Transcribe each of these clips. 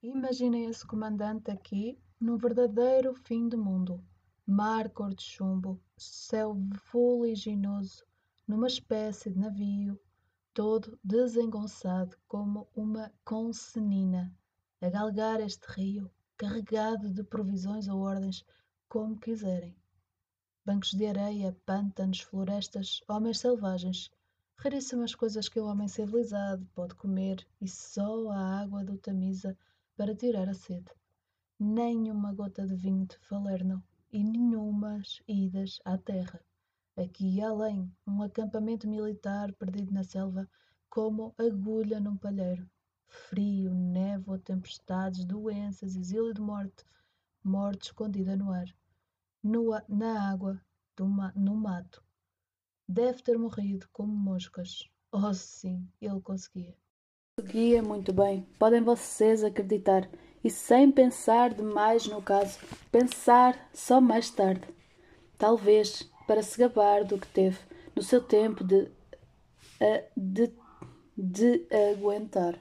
Imaginem esse comandante aqui num verdadeiro fim do mundo. Mar cor de chumbo, céu fuliginoso, numa espécie de navio, todo desengonçado como uma consenina, a galgar este rio, carregado de provisões ou ordens, como quiserem. Bancos de areia, pântanos, florestas, homens selvagens, raríssimas coisas que o homem civilizado pode comer e só a água do Tamisa para tirar a sede. Nem uma gota de vinho de Falerno e nenhumas idas à terra. Aqui e além, um acampamento militar perdido na selva, como agulha num palheiro. Frio, névoa, tempestades, doenças, exílio de morte, morte escondida no ar, no, na água, ma, no mato. Deve ter morrido como moscas. Oh, sim, ele conseguia. Seguia muito bem, podem vocês acreditar, e sem pensar demais no caso, pensar só mais tarde. Talvez para se gabar do que teve no seu tempo de, de, de aguentar.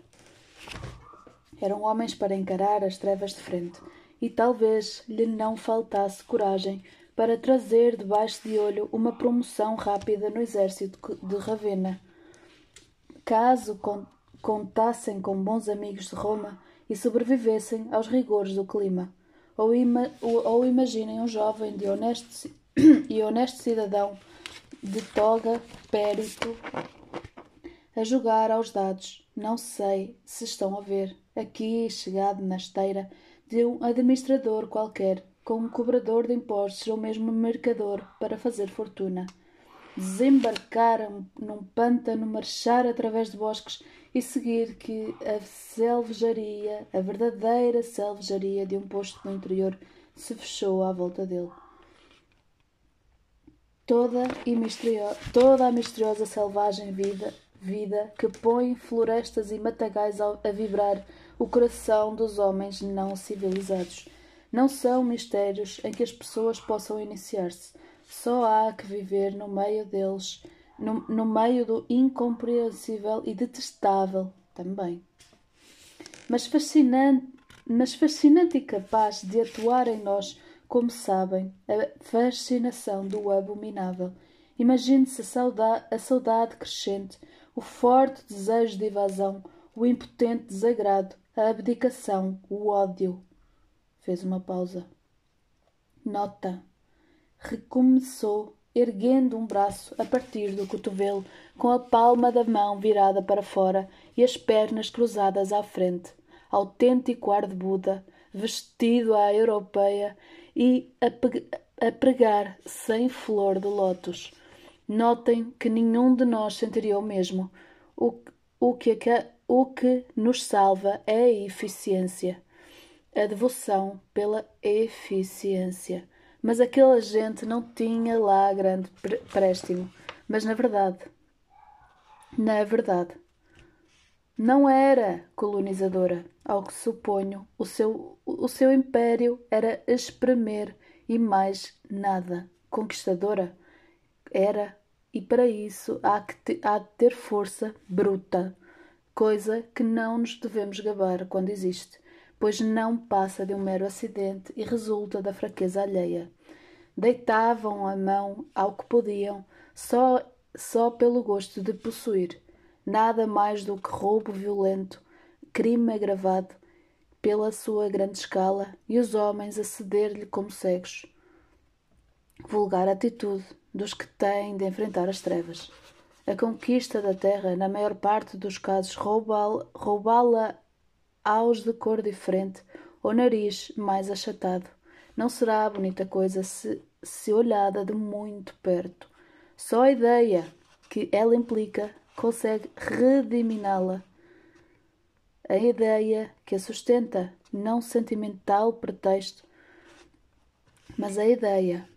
Eram homens para encarar as trevas de frente, e talvez lhe não faltasse coragem para trazer debaixo de olho uma promoção rápida no exército de Ravenna. Caso contassem com bons amigos de Roma e sobrevivessem aos rigores do clima. Ou, ima ou imaginem um jovem de honesto e honesto cidadão de toga, périto, a jogar aos dados. Não sei se estão a ver, aqui, chegado na esteira de um administrador qualquer, com um cobrador de impostos ou mesmo um mercador para fazer fortuna. Desembarcar num pântano, marchar através de bosques e seguir que a selvageria, a verdadeira selvageria de um posto no interior, se fechou à volta dele. Toda, e misterio, toda a misteriosa selvagem vida, vida que põe florestas e matagais a, a vibrar o coração dos homens não civilizados. Não são mistérios em que as pessoas possam iniciar-se. Só há que viver no meio deles no, no meio do incompreensível e detestável também. Mas fascinante, mas fascinante e capaz de atuar em nós, como sabem, a fascinação do abominável. Imagine-se a a saudade crescente, o forte desejo de evasão, o impotente desagrado, a abdicação, o ódio. Fez uma pausa. Nota. Recomeçou erguendo um braço a partir do cotovelo, com a palma da mão virada para fora e as pernas cruzadas à frente. Autêntico ar de Buda, vestido à europeia e a, pregar sem flor de lótus. Notem que nenhum de nós sentiria o mesmo. O, o, que, o que nos salva é a eficiência. A devoção pela eficiência mas aquela gente não tinha lá grande préstimo. Mas na verdade, na verdade, não era colonizadora, ao que suponho. O seu, o seu império era espremer e mais nada. Conquistadora era, e para isso há, que há de ter força bruta, coisa que não nos devemos gabar quando existe pois não passa de um mero acidente e resulta da fraqueza alheia. Deitavam a mão ao que podiam, só, só pelo gosto de possuir, nada mais do que roubo violento, crime agravado pela sua grande escala e os homens a ceder-lhe como cegos. Vulgar atitude dos que têm de enfrentar as trevas. A conquista da terra, na maior parte dos casos, roubá-la aos de cor diferente ou nariz mais achatado. Não será bonita coisa se, se olhada de muito perto. Só a ideia que ela implica consegue rediminá-la. A ideia que a sustenta, não sentimental pretexto, mas a ideia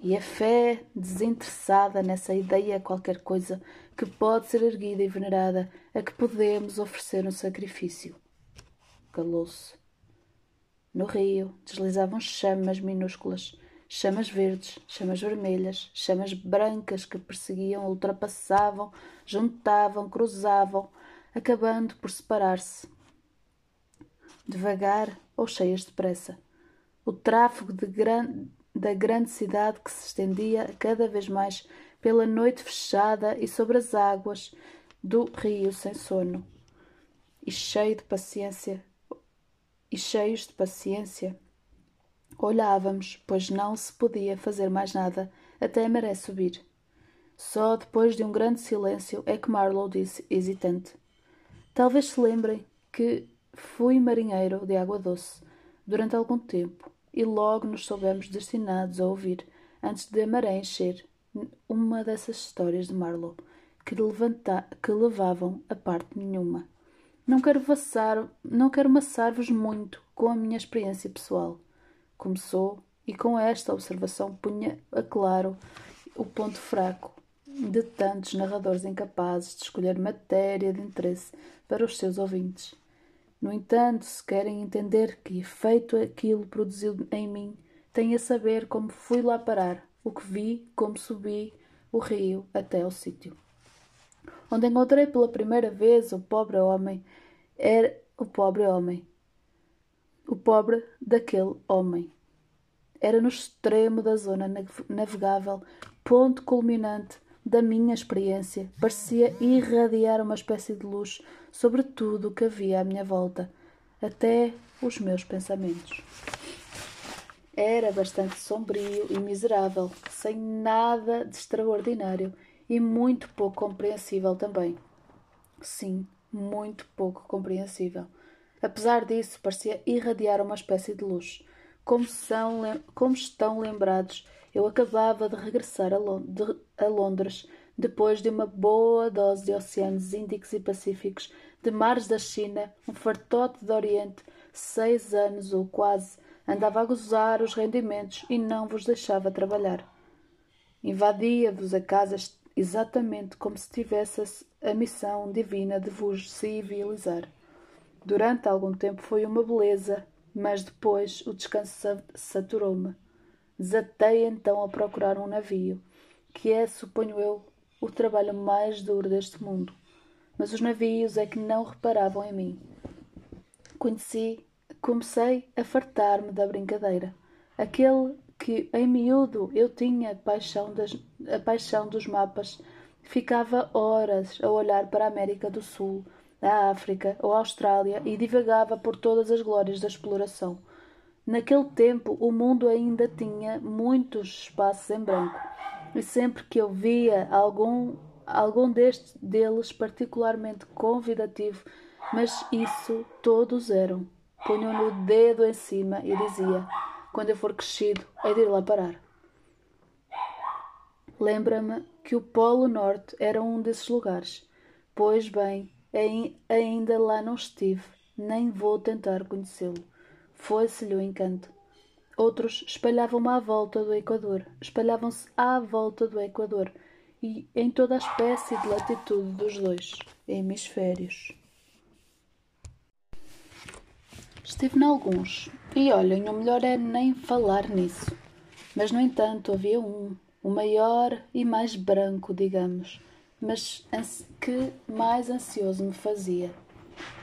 e a fé desinteressada nessa ideia qualquer coisa que pode ser erguida e venerada, a que podemos oferecer um sacrifício calou-se. No rio deslizavam chamas minúsculas, chamas verdes, chamas vermelhas, chamas brancas que perseguiam, ultrapassavam, juntavam, cruzavam, acabando por separar-se. devagar ou cheias de pressa. O tráfego gran... da grande cidade que se estendia cada vez mais pela noite fechada e sobre as águas do rio sem sono. E cheio de paciência, e cheios de paciência, olhávamos, pois não se podia fazer mais nada até a maré subir. Só depois de um grande silêncio é que Marlowe disse, hesitante: Talvez se lembrem que fui marinheiro de água doce durante algum tempo e logo nos soubemos destinados a ouvir, antes de a maré encher, uma dessas histórias de Marlowe que, que levavam a parte nenhuma. Não quero, não quero maçar-vos muito com a minha experiência pessoal. Começou e com esta observação punha a claro o ponto fraco de tantos narradores incapazes de escolher matéria de interesse para os seus ouvintes. No entanto, se querem entender que efeito aquilo produziu em mim, têm a saber como fui lá parar, o que vi, como subi o rio até ao sítio. Onde encontrei pela primeira vez o pobre homem, era o pobre homem. O pobre daquele homem. Era no extremo da zona navegável, ponto culminante da minha experiência, parecia irradiar uma espécie de luz sobre tudo o que havia à minha volta, até os meus pensamentos. Era bastante sombrio e miserável, sem nada de extraordinário e muito pouco compreensível também. Sim, muito pouco compreensível. Apesar disso, parecia irradiar uma espécie de luz. Como, são, como estão lembrados eu acabava de regressar a, de, a Londres depois de uma boa dose de oceanos Índicos e Pacíficos, de mares da China, um fartote do Oriente, seis anos ou quase, andava a gozar os rendimentos e não vos deixava trabalhar. Invadia-vos a casa exatamente como se tivesse a missão divina de vos civilizar. Durante algum tempo foi uma beleza, mas depois o descanso saturou-me. Desatei então a procurar um navio, que é, suponho eu, o trabalho mais duro deste mundo. Mas os navios é que não reparavam em mim. Conheci, comecei a fartar-me da brincadeira. Aquele que, em miúdo, eu tinha paixão das, a paixão dos mapas, ficava horas a olhar para a América do Sul, a África ou a Austrália e divagava por todas as glórias da exploração Naquele tempo, o mundo ainda tinha muitos espaços em branco, e sempre que eu via algum, algum destes deles particularmente convidativo, mas isso todos eram, punham-lhe o dedo em cima e dizia: Quando eu for crescido, hei de ir lá parar. Lembra-me que o Polo Norte era um desses lugares. Pois bem, ainda lá não estive, nem vou tentar conhecê-lo. Foi-se-lhe o encanto. Outros espalhavam-me à volta do Equador, espalhavam-se à volta do Equador e em toda a espécie de latitude dos dois hemisférios. Estive em alguns, e olhem, o melhor é nem falar nisso. Mas, no entanto, havia um, o maior e mais branco, digamos, mas que mais ansioso me fazia.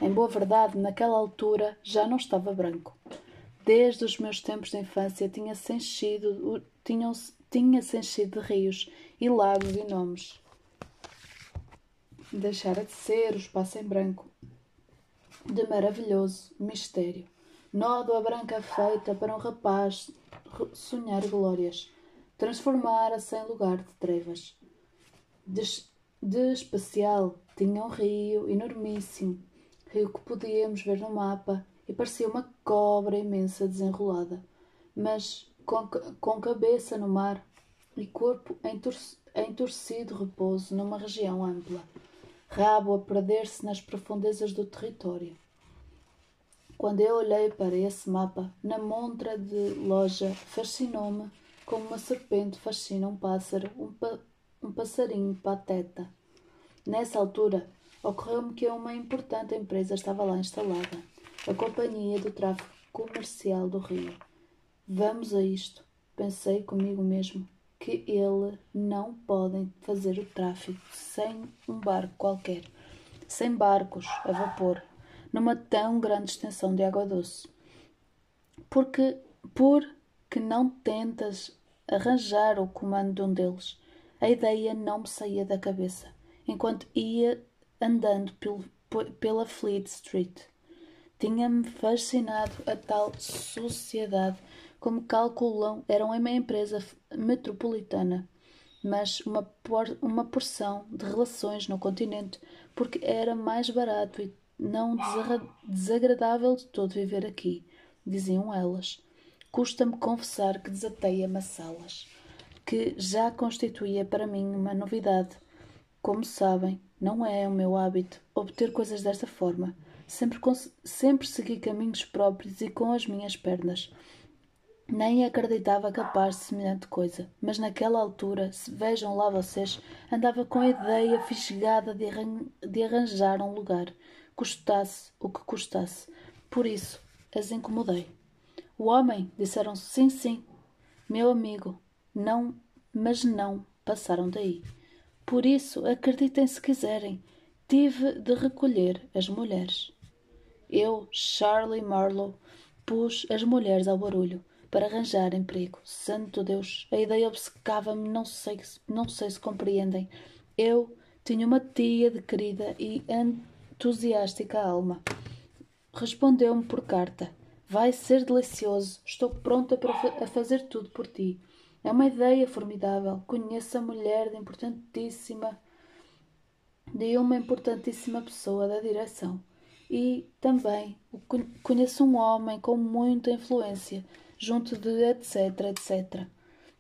Em boa verdade, naquela altura já não estava branco. Desde os meus tempos de infância tinha-se enchido, tinha, tinha enchido de rios e lagos e nomes. Deixara de ser o espaço em branco de maravilhoso mistério. Nódoa branca feita para um rapaz sonhar glórias, transformara-se em lugar de trevas. De especial tinha um rio enormíssimo, rio que podíamos ver no mapa e parecia uma cobra imensa desenrolada, mas com, com cabeça no mar e corpo em torcido repouso numa região ampla, rabo a perder-se nas profundezas do território. Quando eu olhei para esse mapa, na montra de loja, fascinou-me como uma serpente fascina um pássaro, um, um passarinho pateta. Nessa altura, ocorreu-me que uma importante empresa estava lá instalada a Companhia do Tráfego Comercial do Rio. Vamos a isto. Pensei comigo mesmo que ele não podem fazer o tráfico sem um barco qualquer, sem barcos a vapor. numa tão grande extensão de água doce. Porque, por que não tentas arranjar o comando de um deles? A ideia não me saía da cabeça, enquanto ia andando pelo, pela Fleet Street. Tinha-me fascinado a tal sociedade. Como calculam, era uma empresa metropolitana, mas uma, por, uma porção de relações no continente, porque era mais barato e não desagradável de todo viver aqui, diziam elas. Custa-me confessar que desatei amassá-las, que já constituía para mim uma novidade. Como sabem, não é o meu hábito obter coisas desta forma. Sempre, sempre segui caminhos próprios e com as minhas pernas. Nem acreditava capaz de semelhante coisa, mas naquela altura, se vejam lá vocês, andava com a ideia fisgada de, arran de arranjar um lugar, custasse o que custasse. Por isso, as incomodei. O homem, disseram sim, sim, meu amigo, não, mas não passaram daí. Por isso, acreditem se quiserem, tive de recolher as mulheres. Eu, Charlie Marlowe, pus as mulheres ao barulho para arranjar emprego. Santo Deus, a ideia obcecava-me, não sei, não sei se compreendem. Eu tinha uma tia de querida e entusiástica alma. Respondeu-me por carta. Vai ser delicioso. Estou pronta para fa a fazer tudo por ti. É uma ideia formidável. Conheço a mulher de importantíssima de uma importantíssima pessoa da direção. E também conheço um homem com muita influência, junto de etc, etc.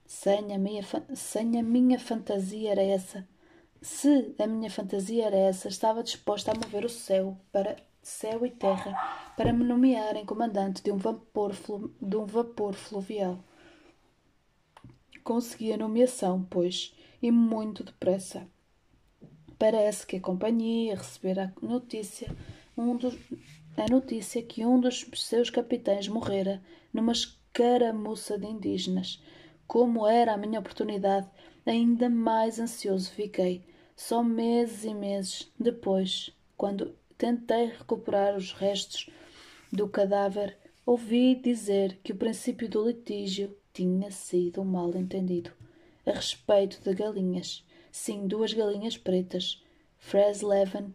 Sem a minha, sem a minha fantasia era essa. Se a minha fantasia era essa, estava disposta a mover o céu para céu e terra para me nomearem comandante de um vapor, de um vapor fluvial. Consegui a nomeação, pois, e muito depressa. Parece que a companhia recebera a notícia, um dos, a notícia que um dos seus capitães morrera numa escaramuça de indígenas. Como era a minha oportunidade, ainda mais ansioso fiquei. Só meses e meses depois, quando tentei recuperar os restos do cadáver, ouvi dizer que o princípio do litígio tinha sido mal entendido. A respeito de galinhas. Sim, duas galinhas pretas. Fresleven,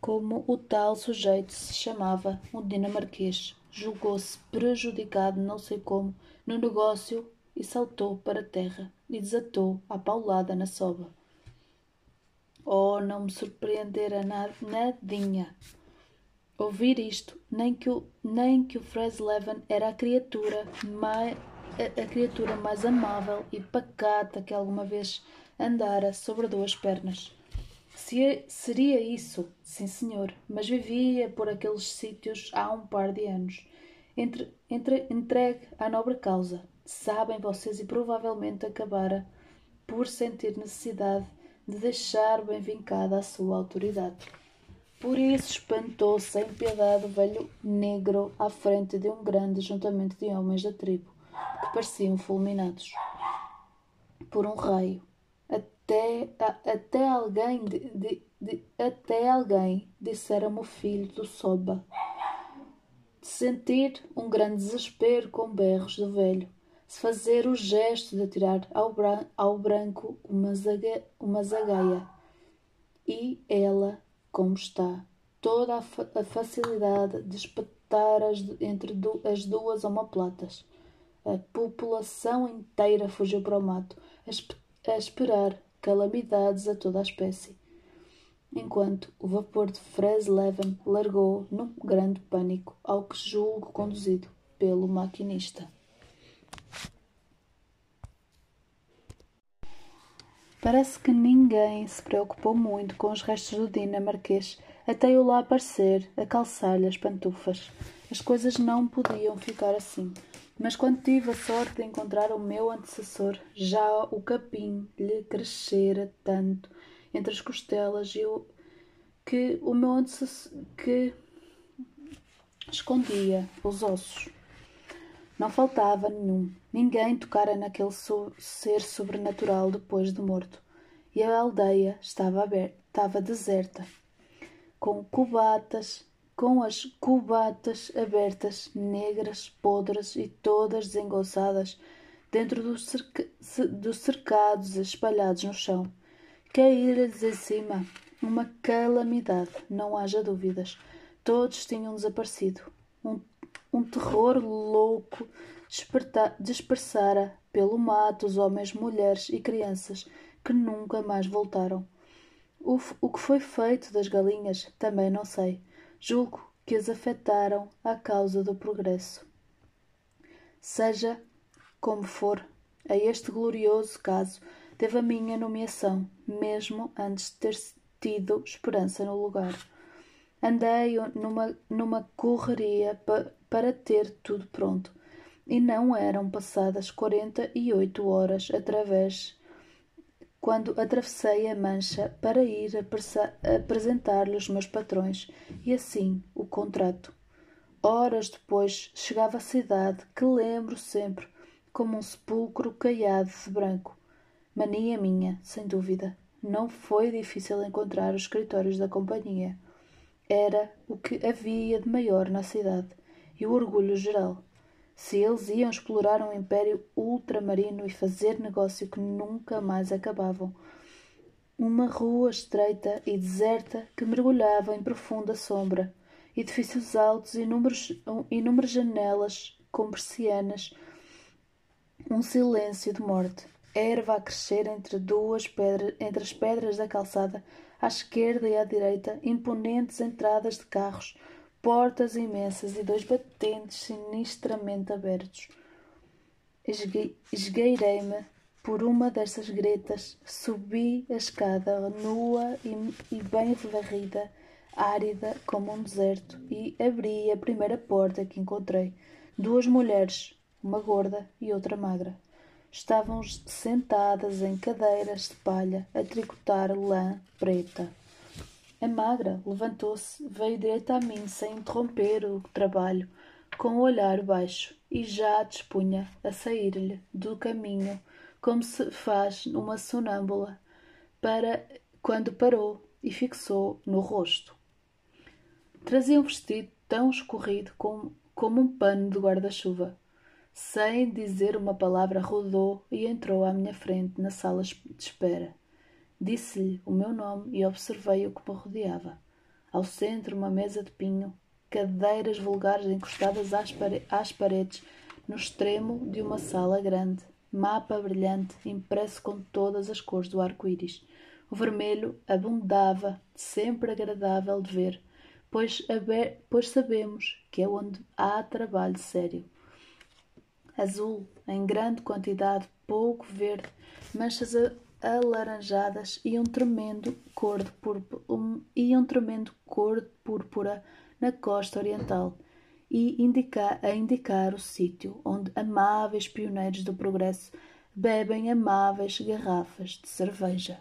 como o tal sujeito se chamava, um dinamarquês, julgou-se prejudicado não sei como no negócio e saltou para a terra e desatou a paulada na soba. Oh, não me surpreendera nadinha. Ouvir isto, nem que o, nem que o Fresleven era a criatura mais, a, a criatura mais amável e pacata que alguma vez andara sobre duas pernas. Se, seria isso, sim senhor, mas vivia por aqueles sítios há um par de anos. Entre, entre, entregue à nobre causa, sabem vocês, e provavelmente acabara por sentir necessidade de deixar bem vincada a sua autoridade. Por isso espantou-se sem piedade o velho negro à frente de um grande juntamento de homens da tribo, que pareciam fulminados por um raio. Até, a, até alguém de, de, de, até alguém dissera-me o filho do Soba. De sentir um grande desespero com berros do velho se fazer o gesto de atirar ao, bran ao branco uma, zaga uma zagaia. E ela, como está, toda a, fa a facilidade de espetar as, entre as duas omoplatas. A população inteira fugiu para o mato, a, a esperar calamidades a toda a espécie. Enquanto o vapor de Fresleven largou num grande pânico, ao que julgo conduzido pelo maquinista. Parece que ninguém se preocupou muito com os restos do dinamarquês até eu lá aparecer a calçar-lhe as pantufas. As coisas não podiam ficar assim. Mas quando tive a sorte de encontrar o meu antecessor, já o capim lhe crescera tanto entre as costelas e o que o meu antecessor que escondia os ossos. Não faltava nenhum. Ninguém tocara naquele so ser sobrenatural depois de morto. E a aldeia estava aberta, estava deserta, com cubatas com as cubatas abertas, negras, podres e todas desengonçadas, dentro dos, cerca dos cercados espalhados no chão. Caíra-lhes em cima uma calamidade, não haja dúvidas. Todos tinham desaparecido. Um, um terror louco dispersara pelo mato os homens, mulheres e crianças que nunca mais voltaram. O, o que foi feito das galinhas também não sei. Julgo que as afetaram a causa do progresso. Seja como for, a este glorioso caso teve a minha nomeação, mesmo antes de ter tido esperança no lugar. Andei numa, numa correria pa, para ter tudo pronto, e não eram passadas quarenta e oito horas através quando atravessei a mancha para ir apresentar-lhe os meus patrões, e assim o contrato. Horas depois chegava a cidade que lembro sempre como um sepulcro caiado de branco. Mania minha, sem dúvida. Não foi difícil encontrar os escritórios da companhia. Era o que havia de maior na cidade e o orgulho geral. Se eles iam explorar um império ultramarino e fazer negócio que nunca mais acabavam. Uma rua estreita e deserta que mergulhava em profunda sombra, edifícios altos e inúmeras janelas com persianas, um silêncio de morte. Erva a crescer entre duas pedras, entre as pedras da calçada, à esquerda e à direita, imponentes entradas de carros, portas imensas e dois batentes sinistramente abertos. Esgueirei-me por uma dessas gretas, subi a escada nua e, e bem varrida, árida como um deserto, e abri a primeira porta que encontrei. Duas mulheres, uma gorda e outra magra. Estavam sentadas em cadeiras de palha a tricotar lã preta. A magra levantou-se, veio direito a mim sem interromper o trabalho, com o olhar baixo, e já dispunha a sair-lhe do caminho, como se faz uma sonâmbula, para quando parou e fixou no rosto. Trazia um vestido tão escorrido como, como um pano de guarda-chuva. Sem dizer uma palavra, rodou e entrou à minha frente na sala de espera. Disse-lhe o meu nome e observei o que me rodeava. Ao centro, uma mesa de pinho, cadeiras vulgares encostadas às, pare às paredes, no extremo de uma sala grande, mapa brilhante impresso com todas as cores do arco-íris. O vermelho abundava, sempre agradável de ver, pois, pois sabemos que é onde há trabalho sério. Azul, em grande quantidade, pouco verde, manchas alaranjadas e um tremendo cor de púrpura, um, e um tremendo cor de púrpura na costa oriental e indica, a indicar o sítio onde amáveis pioneiros do progresso bebem amáveis garrafas de cerveja.